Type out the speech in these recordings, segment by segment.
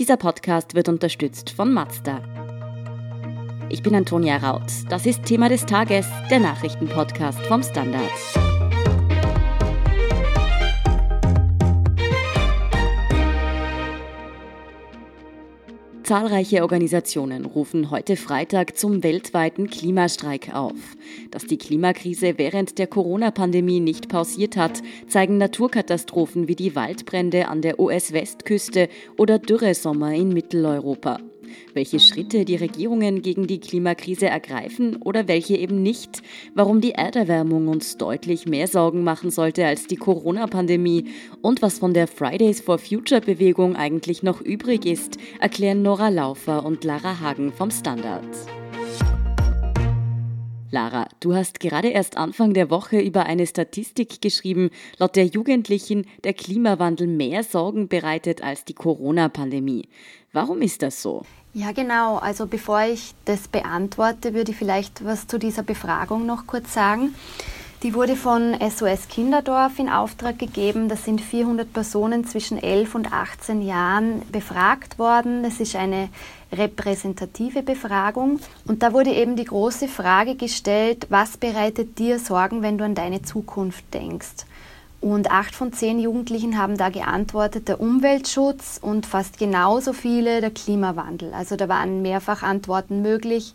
Dieser Podcast wird unterstützt von Mazda. Ich bin Antonia Raut. Das ist Thema des Tages, der Nachrichtenpodcast vom Standard. Zahlreiche Organisationen rufen heute Freitag zum weltweiten Klimastreik auf. Dass die Klimakrise während der Corona-Pandemie nicht pausiert hat, zeigen Naturkatastrophen wie die Waldbrände an der US-Westküste oder Dürresommer in Mitteleuropa welche Schritte die Regierungen gegen die Klimakrise ergreifen oder welche eben nicht, warum die Erderwärmung uns deutlich mehr Sorgen machen sollte als die Corona-Pandemie und was von der Fridays for Future Bewegung eigentlich noch übrig ist, erklären Nora Laufer und Lara Hagen vom Standard. Lara, du hast gerade erst Anfang der Woche über eine Statistik geschrieben, laut der Jugendlichen der Klimawandel mehr Sorgen bereitet als die Corona-Pandemie. Warum ist das so? Ja, genau. Also bevor ich das beantworte, würde ich vielleicht was zu dieser Befragung noch kurz sagen. Die wurde von SOS Kinderdorf in Auftrag gegeben. Das sind 400 Personen zwischen 11 und 18 Jahren befragt worden. Das ist eine repräsentative Befragung. Und da wurde eben die große Frage gestellt, was bereitet dir Sorgen, wenn du an deine Zukunft denkst? Und acht von zehn Jugendlichen haben da geantwortet, der Umweltschutz und fast genauso viele der Klimawandel. Also da waren mehrfach Antworten möglich.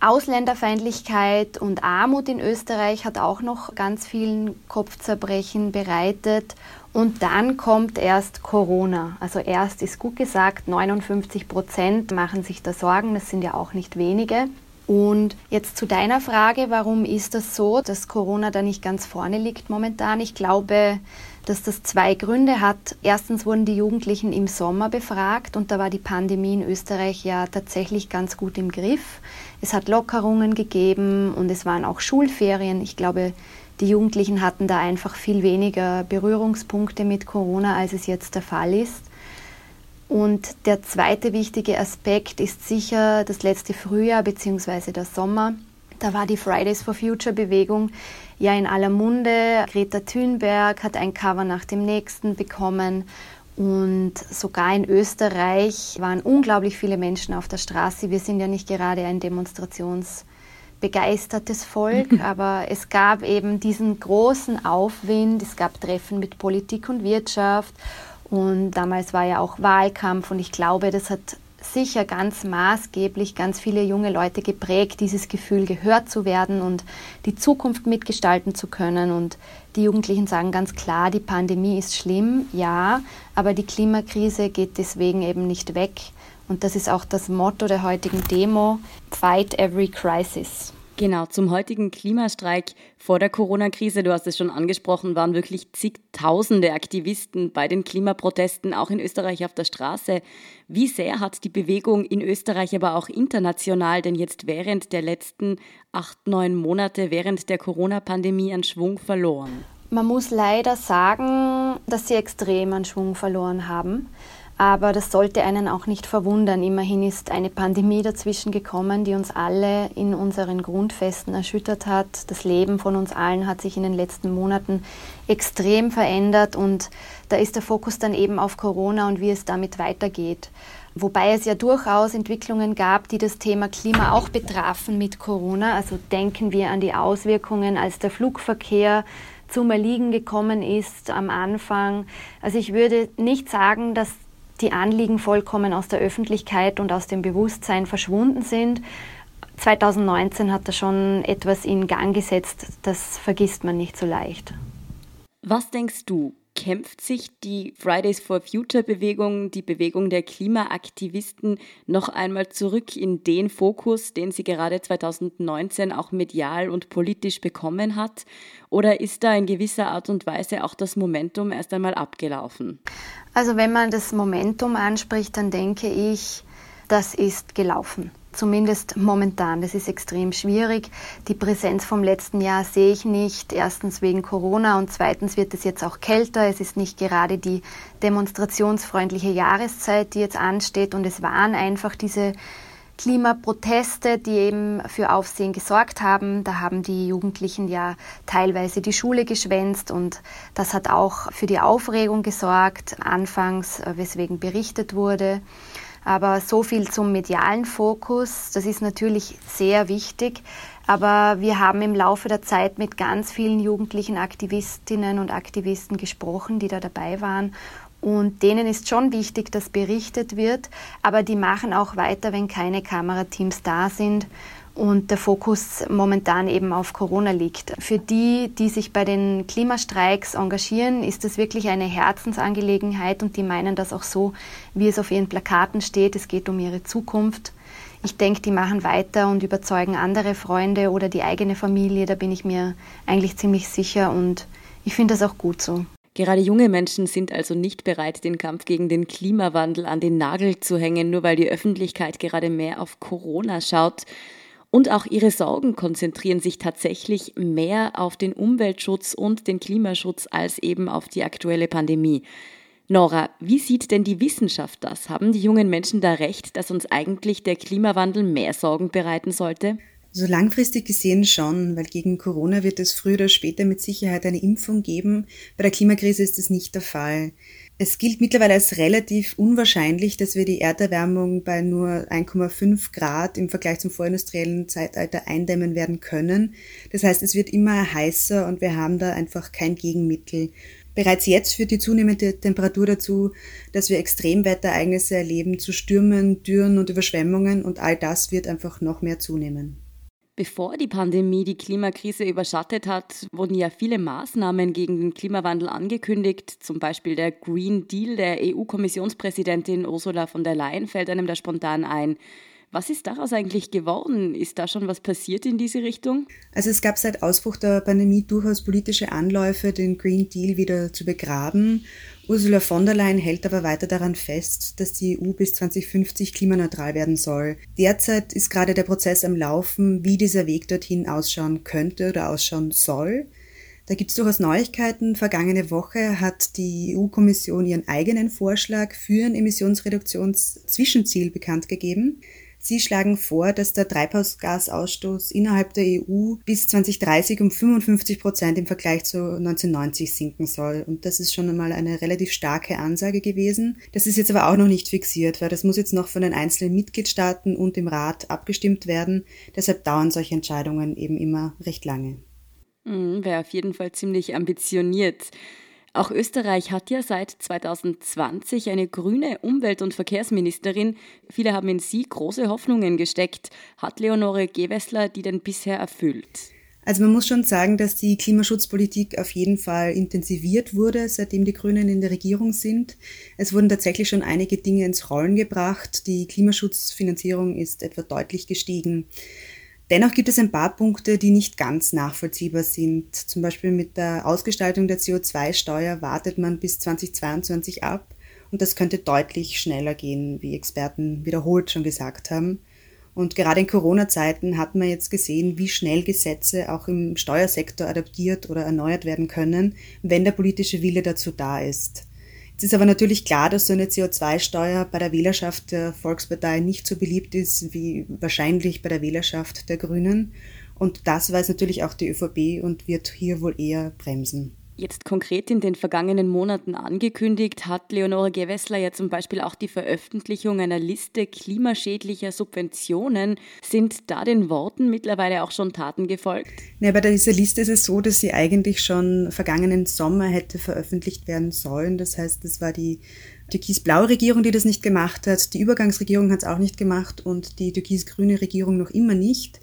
Ausländerfeindlichkeit und Armut in Österreich hat auch noch ganz vielen Kopfzerbrechen bereitet. Und dann kommt erst Corona. Also erst ist gut gesagt, 59 Prozent machen sich da Sorgen. Das sind ja auch nicht wenige. Und jetzt zu deiner Frage, warum ist das so, dass Corona da nicht ganz vorne liegt momentan? Ich glaube, dass das zwei Gründe hat. Erstens wurden die Jugendlichen im Sommer befragt und da war die Pandemie in Österreich ja tatsächlich ganz gut im Griff. Es hat Lockerungen gegeben und es waren auch Schulferien. Ich glaube, die Jugendlichen hatten da einfach viel weniger Berührungspunkte mit Corona, als es jetzt der Fall ist. Und der zweite wichtige Aspekt ist sicher das letzte Frühjahr bzw. der Sommer. Da war die Fridays for Future Bewegung ja in aller Munde. Greta Thunberg hat ein Cover nach dem nächsten bekommen. Und sogar in Österreich waren unglaublich viele Menschen auf der Straße. Wir sind ja nicht gerade ein demonstrationsbegeistertes Volk, aber es gab eben diesen großen Aufwind. Es gab Treffen mit Politik und Wirtschaft und damals war ja auch Wahlkampf und ich glaube, das hat sicher ganz maßgeblich ganz viele junge Leute geprägt, dieses Gefühl gehört zu werden und die Zukunft mitgestalten zu können. Und die Jugendlichen sagen ganz klar, die Pandemie ist schlimm, ja, aber die Klimakrise geht deswegen eben nicht weg. Und das ist auch das Motto der heutigen Demo, Fight Every Crisis. Genau, zum heutigen Klimastreik vor der Corona-Krise, du hast es schon angesprochen, waren wirklich zigtausende Aktivisten bei den Klimaprotesten, auch in Österreich auf der Straße. Wie sehr hat die Bewegung in Österreich, aber auch international, denn jetzt während der letzten acht, neun Monate, während der Corona-Pandemie an Schwung verloren? Man muss leider sagen, dass sie extrem an Schwung verloren haben. Aber das sollte einen auch nicht verwundern. Immerhin ist eine Pandemie dazwischen gekommen, die uns alle in unseren Grundfesten erschüttert hat. Das Leben von uns allen hat sich in den letzten Monaten extrem verändert und da ist der Fokus dann eben auf Corona und wie es damit weitergeht. Wobei es ja durchaus Entwicklungen gab, die das Thema Klima auch betrafen mit Corona. Also denken wir an die Auswirkungen, als der Flugverkehr zum Erliegen gekommen ist am Anfang. Also ich würde nicht sagen, dass die Anliegen vollkommen aus der Öffentlichkeit und aus dem Bewusstsein verschwunden sind. 2019 hat er schon etwas in Gang gesetzt, das vergisst man nicht so leicht. Was denkst du, kämpft sich die Fridays for Future Bewegung, die Bewegung der Klimaaktivisten noch einmal zurück in den Fokus, den sie gerade 2019 auch medial und politisch bekommen hat? Oder ist da in gewisser Art und Weise auch das Momentum erst einmal abgelaufen? Also wenn man das Momentum anspricht, dann denke ich, das ist gelaufen zumindest momentan. Das ist extrem schwierig. Die Präsenz vom letzten Jahr sehe ich nicht. Erstens wegen Corona und zweitens wird es jetzt auch kälter. Es ist nicht gerade die demonstrationsfreundliche Jahreszeit, die jetzt ansteht. Und es waren einfach diese Klimaproteste, die eben für Aufsehen gesorgt haben. Da haben die Jugendlichen ja teilweise die Schule geschwänzt und das hat auch für die Aufregung gesorgt, anfangs, weswegen berichtet wurde. Aber so viel zum medialen Fokus, das ist natürlich sehr wichtig. Aber wir haben im Laufe der Zeit mit ganz vielen jugendlichen Aktivistinnen und Aktivisten gesprochen, die da dabei waren. Und denen ist schon wichtig, dass berichtet wird, aber die machen auch weiter, wenn keine Kamerateams da sind und der Fokus momentan eben auf Corona liegt. Für die, die sich bei den Klimastreiks engagieren, ist das wirklich eine Herzensangelegenheit und die meinen das auch so, wie es auf ihren Plakaten steht. Es geht um ihre Zukunft. Ich denke, die machen weiter und überzeugen andere Freunde oder die eigene Familie. Da bin ich mir eigentlich ziemlich sicher und ich finde das auch gut so. Gerade junge Menschen sind also nicht bereit, den Kampf gegen den Klimawandel an den Nagel zu hängen, nur weil die Öffentlichkeit gerade mehr auf Corona schaut. Und auch ihre Sorgen konzentrieren sich tatsächlich mehr auf den Umweltschutz und den Klimaschutz als eben auf die aktuelle Pandemie. Nora, wie sieht denn die Wissenschaft das? Haben die jungen Menschen da recht, dass uns eigentlich der Klimawandel mehr Sorgen bereiten sollte? So langfristig gesehen schon, weil gegen Corona wird es früher oder später mit Sicherheit eine Impfung geben. Bei der Klimakrise ist das nicht der Fall. Es gilt mittlerweile als relativ unwahrscheinlich, dass wir die Erderwärmung bei nur 1,5 Grad im Vergleich zum vorindustriellen Zeitalter eindämmen werden können. Das heißt, es wird immer heißer und wir haben da einfach kein Gegenmittel. Bereits jetzt führt die zunehmende Temperatur dazu, dass wir Extremwetterereignisse erleben, zu Stürmen, Dürren und Überschwemmungen und all das wird einfach noch mehr zunehmen. Bevor die Pandemie die Klimakrise überschattet hat, wurden ja viele Maßnahmen gegen den Klimawandel angekündigt. Zum Beispiel der Green Deal der EU-Kommissionspräsidentin Ursula von der Leyen fällt einem da spontan ein. Was ist daraus eigentlich geworden? Ist da schon was passiert in diese Richtung? Also es gab seit Ausbruch der Pandemie durchaus politische Anläufe, den Green Deal wieder zu begraben. Ursula von der Leyen hält aber weiter daran fest, dass die EU bis 2050 klimaneutral werden soll. Derzeit ist gerade der Prozess am Laufen, wie dieser Weg dorthin ausschauen könnte oder ausschauen soll. Da gibt es durchaus Neuigkeiten. Vergangene Woche hat die EU-Kommission ihren eigenen Vorschlag für ein Emissionsreduktionszwischenziel bekannt gegeben. Sie schlagen vor, dass der Treibhausgasausstoß innerhalb der EU bis 2030 um 55 Prozent im Vergleich zu 1990 sinken soll. Und das ist schon einmal eine relativ starke Ansage gewesen. Das ist jetzt aber auch noch nicht fixiert, weil das muss jetzt noch von den einzelnen Mitgliedstaaten und dem Rat abgestimmt werden. Deshalb dauern solche Entscheidungen eben immer recht lange. Mhm, Wäre auf jeden Fall ziemlich ambitioniert. Auch Österreich hat ja seit 2020 eine grüne Umwelt- und Verkehrsministerin. Viele haben in sie große Hoffnungen gesteckt. Hat Leonore Gewessler die denn bisher erfüllt? Also man muss schon sagen, dass die Klimaschutzpolitik auf jeden Fall intensiviert wurde, seitdem die Grünen in der Regierung sind. Es wurden tatsächlich schon einige Dinge ins Rollen gebracht. Die Klimaschutzfinanzierung ist etwa deutlich gestiegen. Dennoch gibt es ein paar Punkte, die nicht ganz nachvollziehbar sind. Zum Beispiel mit der Ausgestaltung der CO2-Steuer wartet man bis 2022 ab und das könnte deutlich schneller gehen, wie Experten wiederholt schon gesagt haben. Und gerade in Corona-Zeiten hat man jetzt gesehen, wie schnell Gesetze auch im Steuersektor adaptiert oder erneuert werden können, wenn der politische Wille dazu da ist. Es ist aber natürlich klar, dass so eine CO2-Steuer bei der Wählerschaft der Volkspartei nicht so beliebt ist wie wahrscheinlich bei der Wählerschaft der Grünen. Und das weiß natürlich auch die ÖVP und wird hier wohl eher bremsen. Jetzt konkret in den vergangenen Monaten angekündigt hat Leonore Gewessler ja zum Beispiel auch die Veröffentlichung einer Liste klimaschädlicher Subventionen. Sind da den Worten mittlerweile auch schon Taten gefolgt? Ja, bei dieser Liste ist es so, dass sie eigentlich schon vergangenen Sommer hätte veröffentlicht werden sollen. Das heißt, das war die türkis-blaue Regierung, die das nicht gemacht hat. Die Übergangsregierung hat es auch nicht gemacht und die türkis-grüne Regierung noch immer nicht.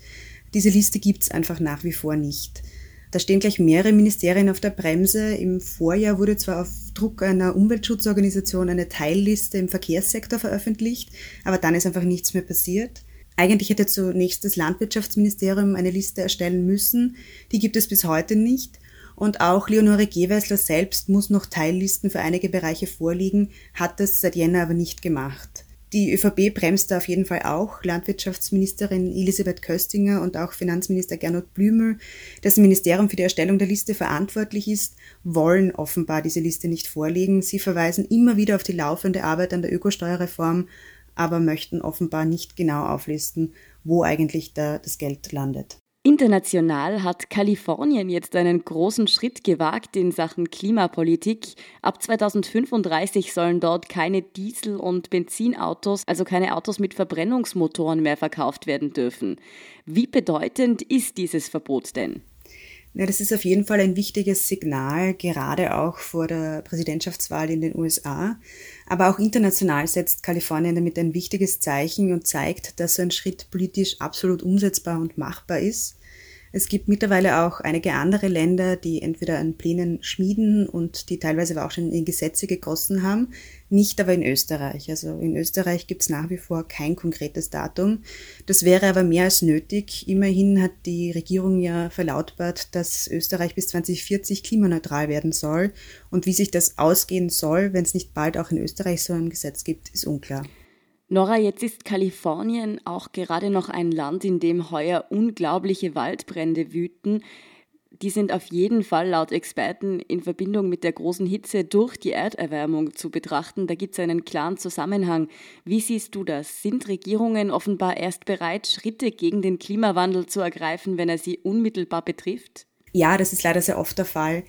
Diese Liste gibt es einfach nach wie vor nicht. Da stehen gleich mehrere Ministerien auf der Bremse. Im Vorjahr wurde zwar auf Druck einer Umweltschutzorganisation eine Teilliste im Verkehrssektor veröffentlicht, aber dann ist einfach nichts mehr passiert. Eigentlich hätte zunächst das Landwirtschaftsministerium eine Liste erstellen müssen. Die gibt es bis heute nicht. Und auch Leonore Gewessler selbst muss noch Teillisten für einige Bereiche vorliegen, hat das seit Jänner aber nicht gemacht. Die ÖVP bremst da auf jeden Fall auch. Landwirtschaftsministerin Elisabeth Köstinger und auch Finanzminister Gernot Blümel, dessen Ministerium für die Erstellung der Liste verantwortlich ist, wollen offenbar diese Liste nicht vorlegen. Sie verweisen immer wieder auf die laufende Arbeit an der Ökosteuerreform, aber möchten offenbar nicht genau auflisten, wo eigentlich da das Geld landet. International hat Kalifornien jetzt einen großen Schritt gewagt in Sachen Klimapolitik. Ab 2035 sollen dort keine Diesel- und Benzinautos, also keine Autos mit Verbrennungsmotoren mehr verkauft werden dürfen. Wie bedeutend ist dieses Verbot denn? Ja, das ist auf jeden Fall ein wichtiges Signal, gerade auch vor der Präsidentschaftswahl in den USA. Aber auch international setzt Kalifornien damit ein wichtiges Zeichen und zeigt, dass so ein Schritt politisch absolut umsetzbar und machbar ist. Es gibt mittlerweile auch einige andere Länder, die entweder an Plänen schmieden und die teilweise aber auch schon in Gesetze gegossen haben, nicht aber in Österreich. Also in Österreich gibt es nach wie vor kein konkretes Datum. Das wäre aber mehr als nötig. Immerhin hat die Regierung ja verlautbart, dass Österreich bis 2040 klimaneutral werden soll. Und wie sich das ausgehen soll, wenn es nicht bald auch in Österreich so ein Gesetz gibt, ist unklar. Nora, jetzt ist Kalifornien auch gerade noch ein Land, in dem heuer unglaubliche Waldbrände wüten. Die sind auf jeden Fall laut Experten in Verbindung mit der großen Hitze durch die Erderwärmung zu betrachten. Da gibt es einen klaren Zusammenhang. Wie siehst du das? Sind Regierungen offenbar erst bereit, Schritte gegen den Klimawandel zu ergreifen, wenn er sie unmittelbar betrifft? Ja, das ist leider sehr oft der Fall.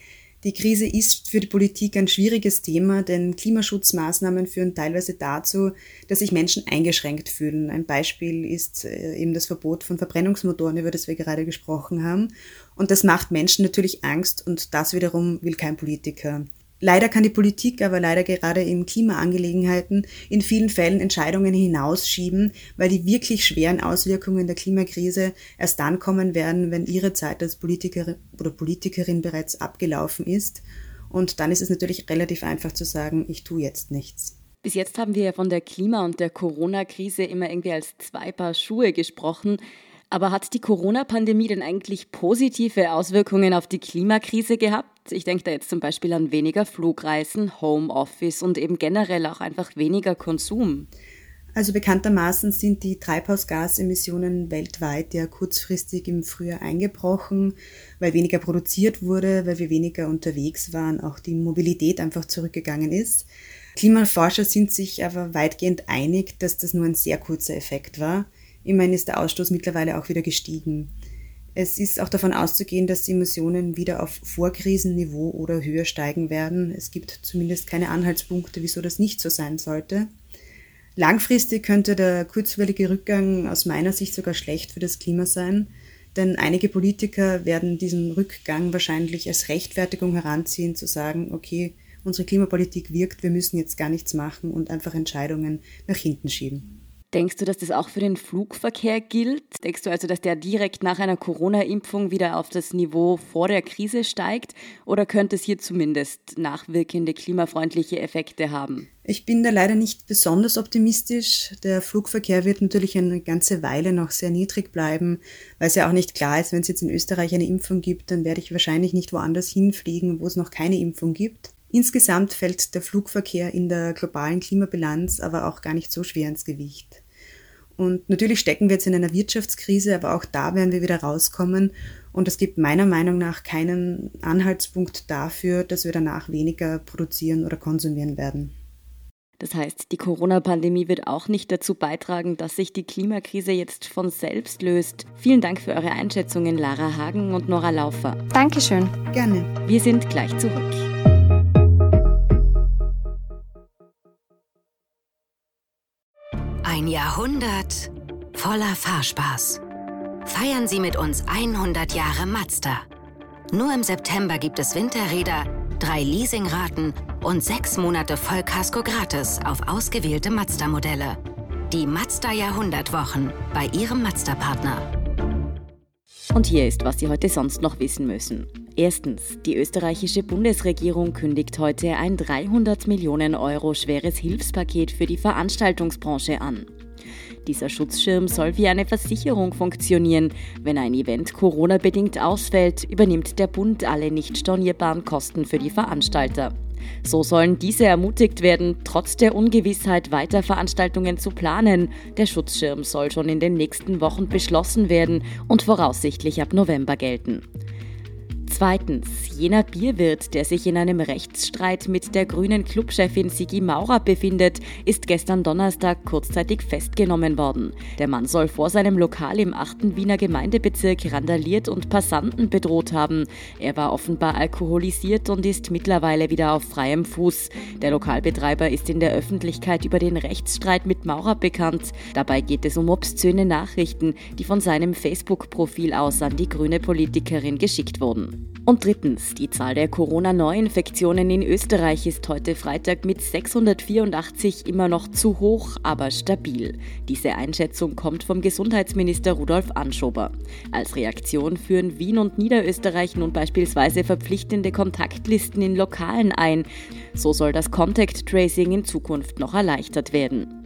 Die Krise ist für die Politik ein schwieriges Thema, denn Klimaschutzmaßnahmen führen teilweise dazu, dass sich Menschen eingeschränkt fühlen. Ein Beispiel ist äh, eben das Verbot von Verbrennungsmotoren, über das wir gerade gesprochen haben. Und das macht Menschen natürlich Angst und das wiederum will kein Politiker. Leider kann die Politik aber leider gerade in Klimaangelegenheiten in vielen Fällen Entscheidungen hinausschieben, weil die wirklich schweren Auswirkungen der Klimakrise erst dann kommen werden, wenn ihre Zeit als Politiker oder Politikerin bereits abgelaufen ist. Und dann ist es natürlich relativ einfach zu sagen, ich tue jetzt nichts. Bis jetzt haben wir ja von der Klima- und der Corona-Krise immer irgendwie als zwei Paar Schuhe gesprochen. Aber hat die Corona-Pandemie denn eigentlich positive Auswirkungen auf die Klimakrise gehabt? Ich denke da jetzt zum Beispiel an weniger Flugreisen, Homeoffice und eben generell auch einfach weniger Konsum. Also bekanntermaßen sind die Treibhausgasemissionen weltweit ja kurzfristig im Frühjahr eingebrochen, weil weniger produziert wurde, weil wir weniger unterwegs waren, auch die Mobilität einfach zurückgegangen ist. Klimaforscher sind sich aber weitgehend einig, dass das nur ein sehr kurzer Effekt war. Immerhin ist der Ausstoß mittlerweile auch wieder gestiegen. Es ist auch davon auszugehen, dass die Emissionen wieder auf Vorkrisenniveau oder höher steigen werden. Es gibt zumindest keine Anhaltspunkte, wieso das nicht so sein sollte. Langfristig könnte der kurzwellige Rückgang aus meiner Sicht sogar schlecht für das Klima sein, denn einige Politiker werden diesen Rückgang wahrscheinlich als Rechtfertigung heranziehen, zu sagen, okay, unsere Klimapolitik wirkt, wir müssen jetzt gar nichts machen und einfach Entscheidungen nach hinten schieben. Denkst du, dass das auch für den Flugverkehr gilt? Denkst du also, dass der direkt nach einer Corona-Impfung wieder auf das Niveau vor der Krise steigt? Oder könnte es hier zumindest nachwirkende klimafreundliche Effekte haben? Ich bin da leider nicht besonders optimistisch. Der Flugverkehr wird natürlich eine ganze Weile noch sehr niedrig bleiben, weil es ja auch nicht klar ist, wenn es jetzt in Österreich eine Impfung gibt, dann werde ich wahrscheinlich nicht woanders hinfliegen, wo es noch keine Impfung gibt. Insgesamt fällt der Flugverkehr in der globalen Klimabilanz aber auch gar nicht so schwer ins Gewicht. Und natürlich stecken wir jetzt in einer Wirtschaftskrise, aber auch da werden wir wieder rauskommen. Und es gibt meiner Meinung nach keinen Anhaltspunkt dafür, dass wir danach weniger produzieren oder konsumieren werden. Das heißt, die Corona-Pandemie wird auch nicht dazu beitragen, dass sich die Klimakrise jetzt von selbst löst. Vielen Dank für eure Einschätzungen, Lara Hagen und Nora Laufer. Dankeschön. Gerne. Wir sind gleich zurück. Ein Jahrhundert voller Fahrspaß. Feiern Sie mit uns 100 Jahre Mazda. Nur im September gibt es Winterräder, drei Leasingraten und sechs Monate Vollkasko gratis auf ausgewählte Mazda-Modelle. Die Mazda Jahrhundertwochen bei Ihrem Mazda-Partner. Und hier ist, was Sie heute sonst noch wissen müssen. Erstens, die österreichische Bundesregierung kündigt heute ein 300 Millionen Euro schweres Hilfspaket für die Veranstaltungsbranche an. Dieser Schutzschirm soll wie eine Versicherung funktionieren. Wenn ein Event Corona-bedingt ausfällt, übernimmt der Bund alle nicht stornierbaren Kosten für die Veranstalter. So sollen diese ermutigt werden, trotz der Ungewissheit weiter Veranstaltungen zu planen. Der Schutzschirm soll schon in den nächsten Wochen beschlossen werden und voraussichtlich ab November gelten. Zweitens, jener Bierwirt, der sich in einem Rechtsstreit mit der grünen Clubchefin Sigi Maurer befindet, ist gestern Donnerstag kurzzeitig festgenommen worden. Der Mann soll vor seinem Lokal im 8. Wiener Gemeindebezirk randaliert und Passanten bedroht haben. Er war offenbar alkoholisiert und ist mittlerweile wieder auf freiem Fuß. Der Lokalbetreiber ist in der Öffentlichkeit über den Rechtsstreit mit Maurer bekannt. Dabei geht es um obszöne Nachrichten, die von seinem Facebook-Profil aus an die grüne Politikerin geschickt wurden. Und drittens, die Zahl der Corona-Neuinfektionen in Österreich ist heute Freitag mit 684 immer noch zu hoch, aber stabil. Diese Einschätzung kommt vom Gesundheitsminister Rudolf Anschober. Als Reaktion führen Wien und Niederösterreich nun beispielsweise verpflichtende Kontaktlisten in Lokalen ein. So soll das Contact Tracing in Zukunft noch erleichtert werden.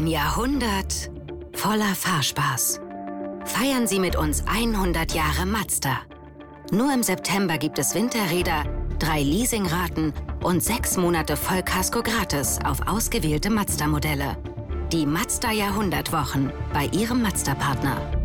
Ein Jahrhundert voller Fahrspaß. Feiern Sie mit uns 100 Jahre Mazda. Nur im September gibt es Winterräder, drei Leasingraten und sechs Monate Vollkasko gratis auf ausgewählte Mazda-Modelle. Die Mazda Jahrhundertwochen bei Ihrem Mazda-Partner.